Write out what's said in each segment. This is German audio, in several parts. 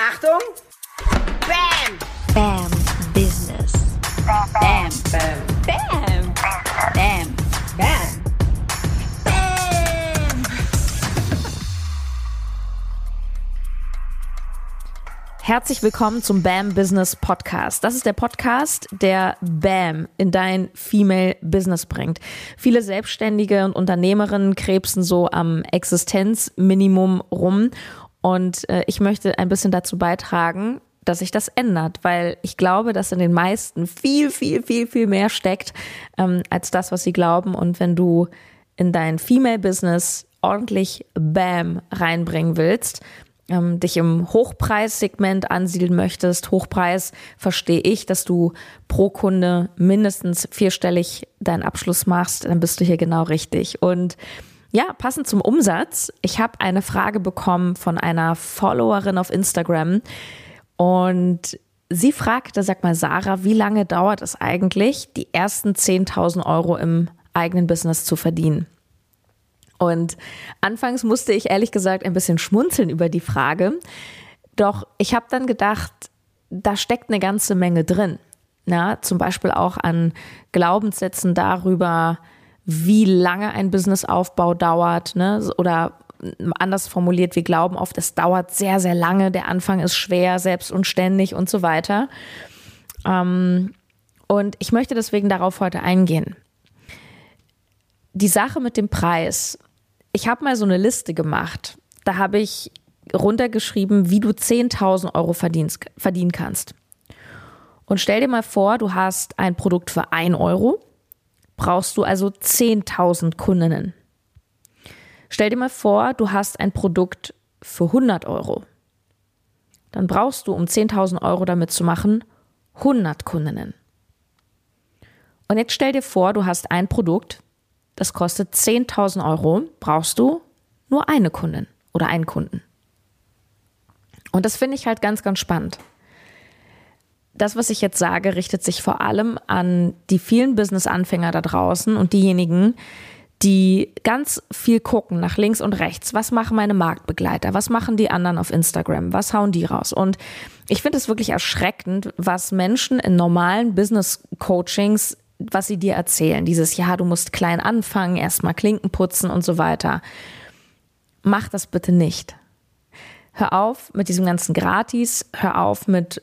Achtung! Bam! Bam Business. Bam! Bam! Bam. Bam. Bam! Herzlich willkommen zum BAM Business Podcast. Das ist der Podcast, der BAM in dein Female Business bringt. Viele Selbstständige und Unternehmerinnen krebsen so am Existenzminimum rum und äh, ich möchte ein bisschen dazu beitragen, dass sich das ändert, weil ich glaube, dass in den meisten viel, viel, viel, viel mehr steckt ähm, als das, was sie glauben. Und wenn du in dein Female Business ordentlich BAM reinbringen willst, ähm, dich im Hochpreissegment ansiedeln möchtest, Hochpreis verstehe ich, dass du pro Kunde mindestens vierstellig deinen Abschluss machst, dann bist du hier genau richtig. Und ja, passend zum Umsatz, ich habe eine Frage bekommen von einer Followerin auf Instagram und sie fragte, sag mal Sarah, wie lange dauert es eigentlich, die ersten 10.000 Euro im eigenen Business zu verdienen? Und anfangs musste ich ehrlich gesagt ein bisschen schmunzeln über die Frage. Doch ich habe dann gedacht, da steckt eine ganze Menge drin. Ja, zum Beispiel auch an Glaubenssätzen darüber, wie lange ein Businessaufbau dauert, ne? Oder anders formuliert, wir glauben oft, es dauert sehr, sehr lange, der Anfang ist schwer, selbst und ständig und so weiter. Ähm, und ich möchte deswegen darauf heute eingehen. Die Sache mit dem Preis ich habe mal so eine Liste gemacht. Da habe ich runtergeschrieben, wie du 10.000 Euro verdienst, verdienen kannst. Und stell dir mal vor, du hast ein Produkt für 1 Euro, brauchst du also 10.000 Kundinnen. Stell dir mal vor, du hast ein Produkt für 100 Euro. Dann brauchst du, um 10.000 Euro damit zu machen, 100 Kundinnen. Und jetzt stell dir vor, du hast ein Produkt, das kostet 10.000 Euro, brauchst du nur eine Kundin oder einen Kunden. Und das finde ich halt ganz, ganz spannend. Das, was ich jetzt sage, richtet sich vor allem an die vielen Business-Anfänger da draußen und diejenigen, die ganz viel gucken nach links und rechts. Was machen meine Marktbegleiter? Was machen die anderen auf Instagram? Was hauen die raus? Und ich finde es wirklich erschreckend, was Menschen in normalen Business-Coachings was sie dir erzählen. Dieses, ja, du musst klein anfangen, erstmal Klinken putzen und so weiter. Mach das bitte nicht. Hör auf mit diesem ganzen Gratis, hör auf mit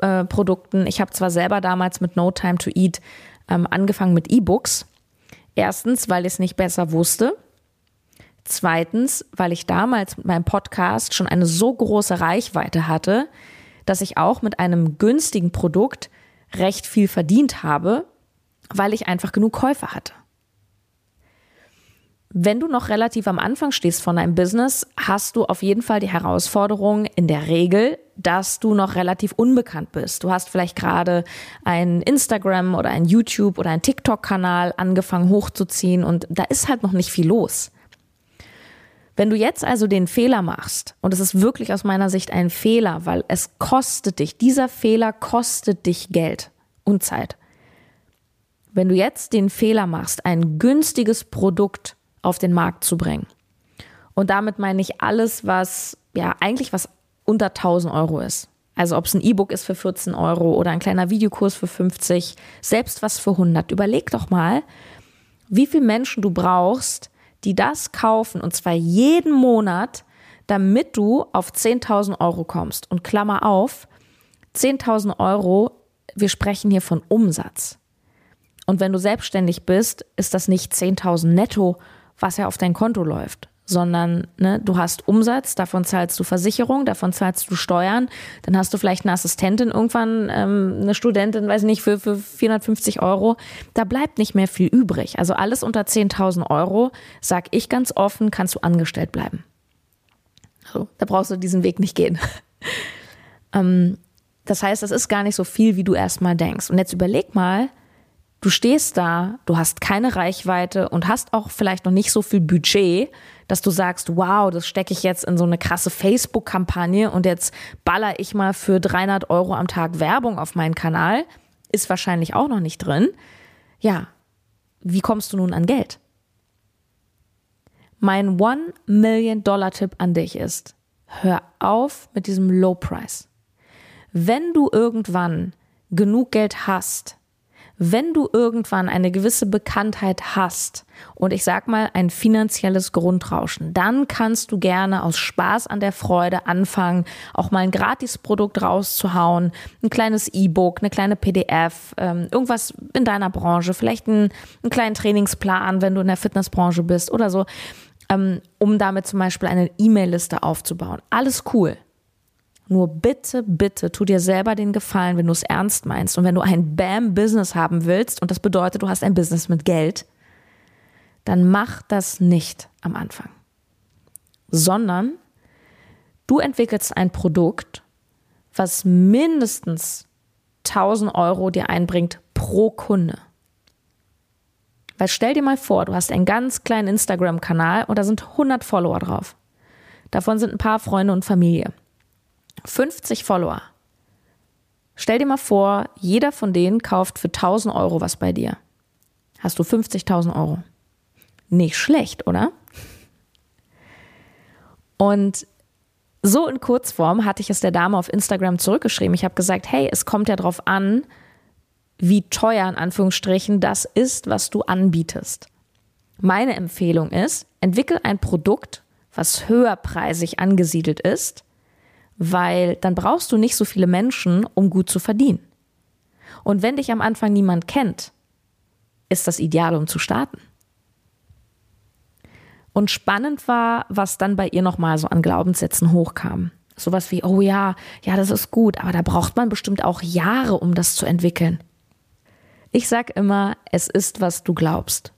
Low-Preis-Produkten. ich habe zwar selber damals mit No Time to Eat ähm, angefangen mit E-Books. Erstens, weil ich es nicht besser wusste. Zweitens, weil ich damals mit meinem Podcast schon eine so große Reichweite hatte, dass ich auch mit einem günstigen Produkt recht viel verdient habe, weil ich einfach genug Käufer hatte. Wenn du noch relativ am Anfang stehst von deinem Business, hast du auf jeden Fall die Herausforderung in der Regel, dass du noch relativ unbekannt bist. Du hast vielleicht gerade ein Instagram oder ein YouTube oder ein TikTok-Kanal angefangen hochzuziehen und da ist halt noch nicht viel los. Wenn du jetzt also den Fehler machst, und es ist wirklich aus meiner Sicht ein Fehler, weil es kostet dich, dieser Fehler kostet dich Geld und Zeit. Wenn du jetzt den Fehler machst, ein günstiges Produkt auf den Markt zu bringen, und damit meine ich alles, was, ja, eigentlich was unter 1000 Euro ist. Also ob es ein E-Book ist für 14 Euro oder ein kleiner Videokurs für 50, selbst was für 100. Überleg doch mal, wie viele Menschen du brauchst, die das kaufen und zwar jeden Monat, damit du auf 10.000 Euro kommst. Und Klammer auf, 10.000 Euro, wir sprechen hier von Umsatz. Und wenn du selbstständig bist, ist das nicht 10.000 netto, was ja auf dein Konto läuft, sondern ne, du hast Umsatz, davon zahlst du Versicherung, davon zahlst du Steuern, dann hast du vielleicht eine Assistentin irgendwann, ähm, eine Studentin, weiß nicht, für, für 450 Euro. Da bleibt nicht mehr viel übrig. Also alles unter 10.000 Euro, sag ich ganz offen, kannst du angestellt bleiben. So, da brauchst du diesen Weg nicht gehen. ähm, das heißt, es ist gar nicht so viel, wie du erstmal denkst. Und jetzt überleg mal, Du stehst da, du hast keine Reichweite und hast auch vielleicht noch nicht so viel Budget, dass du sagst, wow, das stecke ich jetzt in so eine krasse Facebook-Kampagne und jetzt baller ich mal für 300 Euro am Tag Werbung auf meinen Kanal. Ist wahrscheinlich auch noch nicht drin. Ja, wie kommst du nun an Geld? Mein One Million Dollar Tipp an dich ist, hör auf mit diesem Low Price. Wenn du irgendwann genug Geld hast, wenn du irgendwann eine gewisse Bekanntheit hast und ich sag mal ein finanzielles Grundrauschen, dann kannst du gerne aus Spaß an der Freude anfangen, auch mal ein Gratisprodukt rauszuhauen, ein kleines E-Book, eine kleine PDF, ähm, irgendwas in deiner Branche, vielleicht einen, einen kleinen Trainingsplan, wenn du in der Fitnessbranche bist oder so, ähm, um damit zum Beispiel eine E-Mail-Liste aufzubauen. Alles cool. Nur bitte, bitte, tu dir selber den Gefallen, wenn du es ernst meinst und wenn du ein Bam-Business haben willst und das bedeutet, du hast ein Business mit Geld, dann mach das nicht am Anfang, sondern du entwickelst ein Produkt, was mindestens 1000 Euro dir einbringt pro Kunde. Weil stell dir mal vor, du hast einen ganz kleinen Instagram-Kanal und da sind 100 Follower drauf. Davon sind ein paar Freunde und Familie. 50 Follower. Stell dir mal vor, jeder von denen kauft für 1000 Euro was bei dir. Hast du 50.000 Euro. Nicht schlecht, oder? Und so in Kurzform hatte ich es der Dame auf Instagram zurückgeschrieben. Ich habe gesagt, hey, es kommt ja darauf an, wie teuer in Anführungsstrichen das ist, was du anbietest. Meine Empfehlung ist, entwickel ein Produkt, was höherpreisig angesiedelt ist, weil dann brauchst du nicht so viele Menschen, um gut zu verdienen. Und wenn dich am Anfang niemand kennt, ist das ideal, um zu starten. Und spannend war, was dann bei ihr nochmal so an Glaubenssätzen hochkam. Sowas wie, oh ja, ja, das ist gut, aber da braucht man bestimmt auch Jahre, um das zu entwickeln. Ich sag immer, es ist, was du glaubst.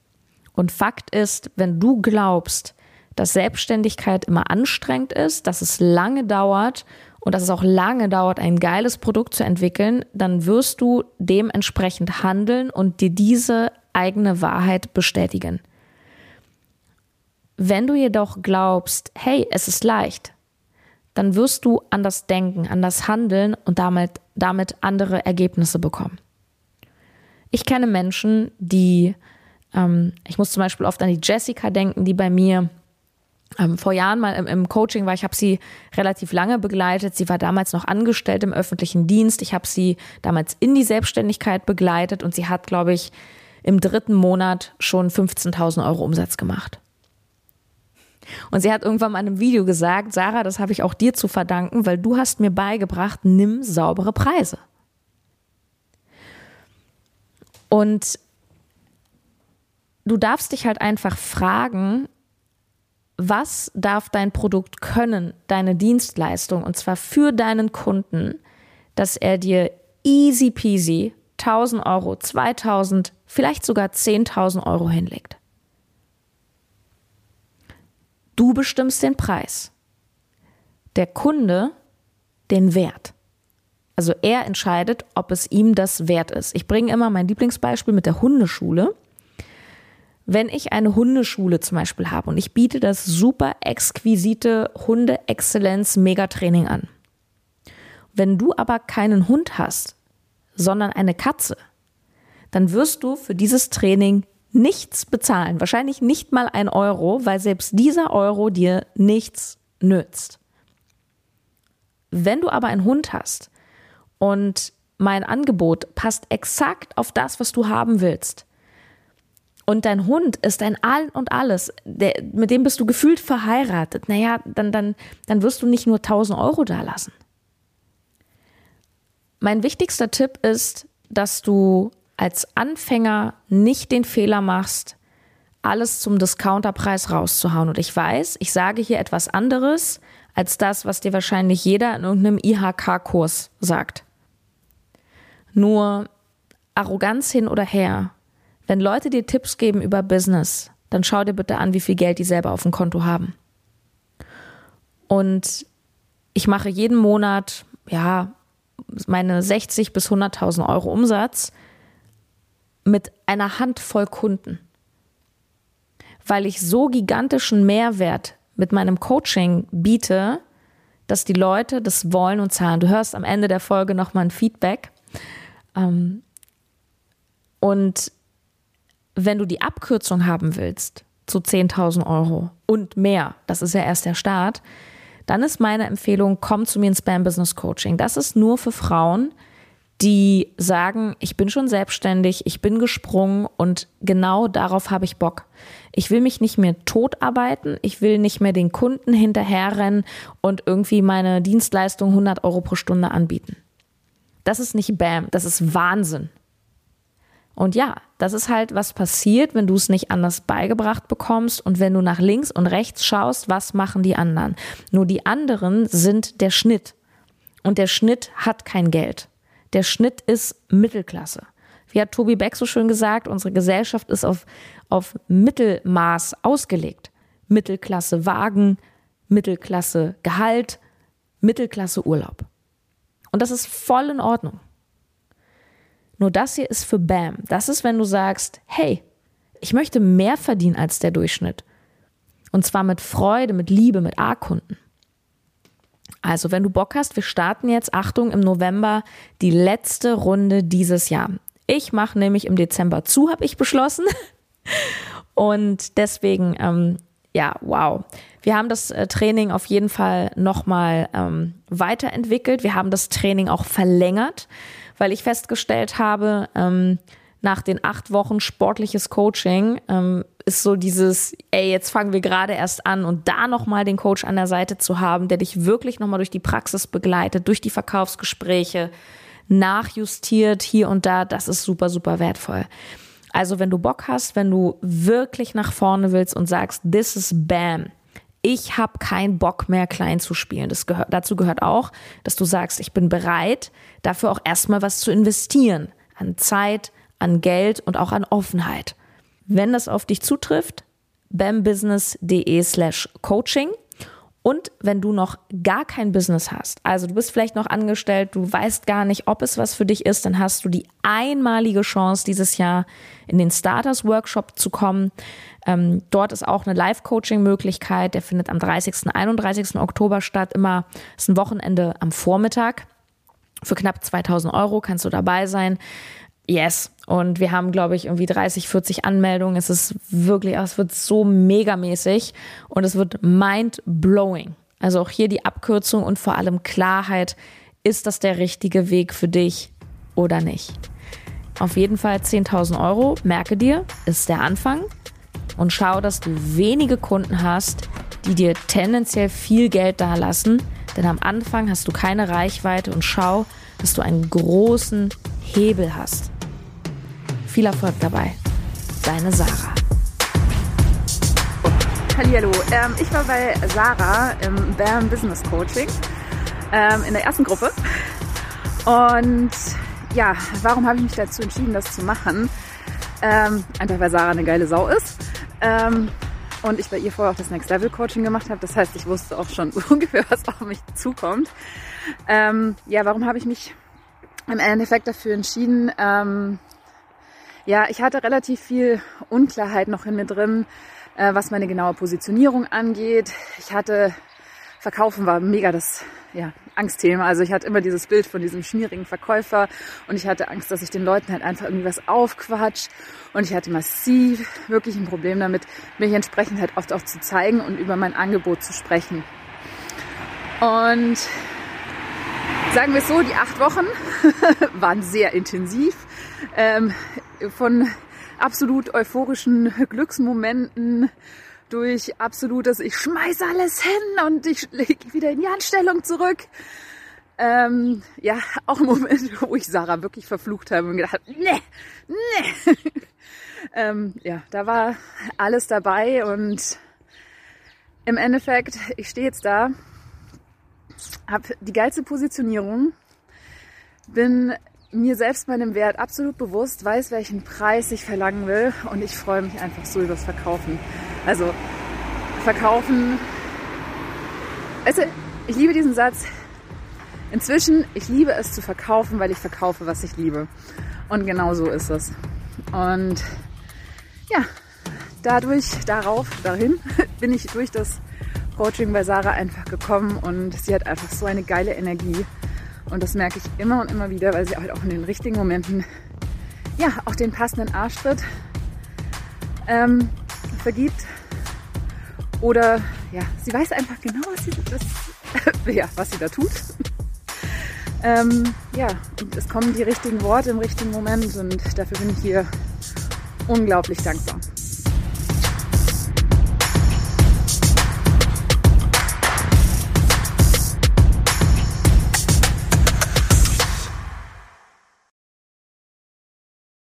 Und Fakt ist, wenn du glaubst, dass Selbstständigkeit immer anstrengend ist, dass es lange dauert und dass es auch lange dauert, ein geiles Produkt zu entwickeln, dann wirst du dementsprechend handeln und dir diese eigene Wahrheit bestätigen. Wenn du jedoch glaubst, hey, es ist leicht, dann wirst du anders denken, anders handeln und damit, damit andere Ergebnisse bekommen. Ich kenne Menschen, die, ähm, ich muss zum Beispiel oft an die Jessica denken, die bei mir ähm, vor Jahren mal im, im Coaching war. Ich habe sie relativ lange begleitet. Sie war damals noch angestellt im öffentlichen Dienst. Ich habe sie damals in die Selbstständigkeit begleitet und sie hat, glaube ich, im dritten Monat schon 15.000 Euro Umsatz gemacht. Und sie hat irgendwann mal in einem Video gesagt, Sarah, das habe ich auch dir zu verdanken, weil du hast mir beigebracht, nimm saubere Preise. Und du darfst dich halt einfach fragen, was darf dein Produkt können, deine Dienstleistung, und zwar für deinen Kunden, dass er dir easy peasy 1000 Euro, 2000, vielleicht sogar 10.000 Euro hinlegt. Du bestimmst den Preis. Der Kunde den Wert. Also er entscheidet, ob es ihm das wert ist. Ich bringe immer mein Lieblingsbeispiel mit der Hundeschule. Wenn ich eine Hundeschule zum Beispiel habe und ich biete das super exquisite Hunde-Exzellenz-Megatraining an. Wenn du aber keinen Hund hast, sondern eine Katze, dann wirst du für dieses Training nichts bezahlen. Wahrscheinlich nicht mal ein Euro, weil selbst dieser Euro dir nichts nützt. Wenn du aber einen Hund hast und mein Angebot passt exakt auf das, was du haben willst, und dein Hund ist dein All und alles, der, mit dem bist du gefühlt verheiratet, naja, dann, dann, dann wirst du nicht nur 1000 Euro da lassen. Mein wichtigster Tipp ist, dass du als Anfänger nicht den Fehler machst, alles zum Discounterpreis rauszuhauen. Und ich weiß, ich sage hier etwas anderes als das, was dir wahrscheinlich jeder in irgendeinem IHK-Kurs sagt. Nur Arroganz hin oder her, wenn Leute dir Tipps geben über Business, dann schau dir bitte an, wie viel Geld die selber auf dem Konto haben. Und ich mache jeden Monat, ja, meine 60 bis 100.000 Euro Umsatz mit einer Handvoll Kunden, weil ich so gigantischen Mehrwert mit meinem Coaching biete, dass die Leute das wollen und zahlen. Du hörst am Ende der Folge nochmal ein Feedback. Ähm, und wenn du die Abkürzung haben willst zu 10.000 Euro und mehr, das ist ja erst der Start, dann ist meine Empfehlung, komm zu mir ins Spam Business Coaching. Das ist nur für Frauen, die sagen, ich bin schon selbstständig, ich bin gesprungen und genau darauf habe ich Bock. Ich will mich nicht mehr totarbeiten, ich will nicht mehr den Kunden hinterherrennen und irgendwie meine Dienstleistung 100 Euro pro Stunde anbieten. Das ist nicht Bam, das ist Wahnsinn. Und ja, das ist halt, was passiert, wenn du es nicht anders beigebracht bekommst und wenn du nach links und rechts schaust, was machen die anderen. Nur die anderen sind der Schnitt. Und der Schnitt hat kein Geld. Der Schnitt ist Mittelklasse. Wie hat Tobi Beck so schön gesagt, unsere Gesellschaft ist auf, auf Mittelmaß ausgelegt. Mittelklasse Wagen, Mittelklasse Gehalt, Mittelklasse Urlaub. Und das ist voll in Ordnung. Nur das hier ist für BAM. Das ist, wenn du sagst, hey, ich möchte mehr verdienen als der Durchschnitt. Und zwar mit Freude, mit Liebe, mit A-Kunden. Also, wenn du Bock hast, wir starten jetzt, Achtung, im November die letzte Runde dieses Jahr. Ich mache nämlich im Dezember zu, habe ich beschlossen. Und deswegen, ähm, ja, wow. Wir haben das äh, Training auf jeden Fall nochmal ähm, weiterentwickelt. Wir haben das Training auch verlängert, weil ich festgestellt habe, ähm, nach den acht Wochen sportliches Coaching ähm, ist so dieses, ey, jetzt fangen wir gerade erst an und da nochmal den Coach an der Seite zu haben, der dich wirklich nochmal durch die Praxis begleitet, durch die Verkaufsgespräche, nachjustiert hier und da, das ist super, super wertvoll. Also wenn du Bock hast, wenn du wirklich nach vorne willst und sagst, this is BAM, ich habe keinen Bock mehr klein zu spielen. Das gehört, dazu gehört auch, dass du sagst, ich bin bereit, dafür auch erstmal was zu investieren. An Zeit, an Geld und auch an Offenheit. Wenn das auf dich zutrifft, bambusiness.de slash coaching. Und wenn du noch gar kein Business hast, also du bist vielleicht noch angestellt, du weißt gar nicht, ob es was für dich ist, dann hast du die einmalige Chance, dieses Jahr in den Starters Workshop zu kommen. Ähm, dort ist auch eine Live-Coaching-Möglichkeit, der findet am 30. und 31. Oktober statt. Immer ist ein Wochenende am Vormittag. Für knapp 2000 Euro kannst du dabei sein. Yes. Und wir haben, glaube ich, irgendwie 30, 40 Anmeldungen. Es ist wirklich, es wird so megamäßig und es wird mind-blowing. Also auch hier die Abkürzung und vor allem Klarheit. Ist das der richtige Weg für dich oder nicht? Auf jeden Fall 10.000 Euro, merke dir, ist der Anfang. Und schau, dass du wenige Kunden hast, die dir tendenziell viel Geld dalassen. Denn am Anfang hast du keine Reichweite und schau, dass du einen großen Hebel hast. Viel Erfolg dabei. Deine Sarah. Hallo, ähm, ich war bei Sarah im BAM Business Coaching ähm, in der ersten Gruppe. Und ja, warum habe ich mich dazu entschieden, das zu machen? Ähm, einfach weil Sarah eine geile Sau ist. Ähm, und ich bei ihr vorher auch das Next Level Coaching gemacht habe. Das heißt, ich wusste auch schon ungefähr, was auf mich zukommt. Ähm, ja, warum habe ich mich im Endeffekt dafür entschieden? Ähm, ja, ich hatte relativ viel Unklarheit noch in mir drin, äh, was meine genaue Positionierung angeht. Ich hatte, Verkaufen war mega das ja, Angstthema. Also ich hatte immer dieses Bild von diesem schmierigen Verkäufer und ich hatte Angst, dass ich den Leuten halt einfach irgendwie was aufquatsch. Und ich hatte massiv wirklich ein Problem damit, mich entsprechend halt oft auch zu zeigen und über mein Angebot zu sprechen. Und sagen wir es so, die acht Wochen waren sehr intensiv. Ähm, von absolut euphorischen Glücksmomenten durch absolutes, ich schmeiß alles hin und ich lege wieder in die Anstellung zurück. Ähm, ja, auch im Moment, wo ich Sarah wirklich verflucht habe und gedacht nee, nee. ähm, ja, da war alles dabei und im Endeffekt, ich stehe jetzt da, habe die geilste Positionierung, bin mir selbst meinem Wert absolut bewusst, weiß, welchen Preis ich verlangen will und ich freue mich einfach so übers Verkaufen. Also Verkaufen. Also, ich liebe diesen Satz. Inzwischen, ich liebe es zu verkaufen, weil ich verkaufe, was ich liebe. Und genau so ist es. Und ja, dadurch, darauf, dahin bin ich durch das Coaching bei Sarah einfach gekommen und sie hat einfach so eine geile Energie und das merke ich immer und immer wieder, weil sie halt auch in den richtigen Momenten ja auch den passenden Arschtritt ähm, vergibt. Oder ja, sie weiß einfach genau, was sie, was, ja, was sie da tut. ähm, ja, und es kommen die richtigen Worte im richtigen Moment und dafür bin ich hier unglaublich dankbar.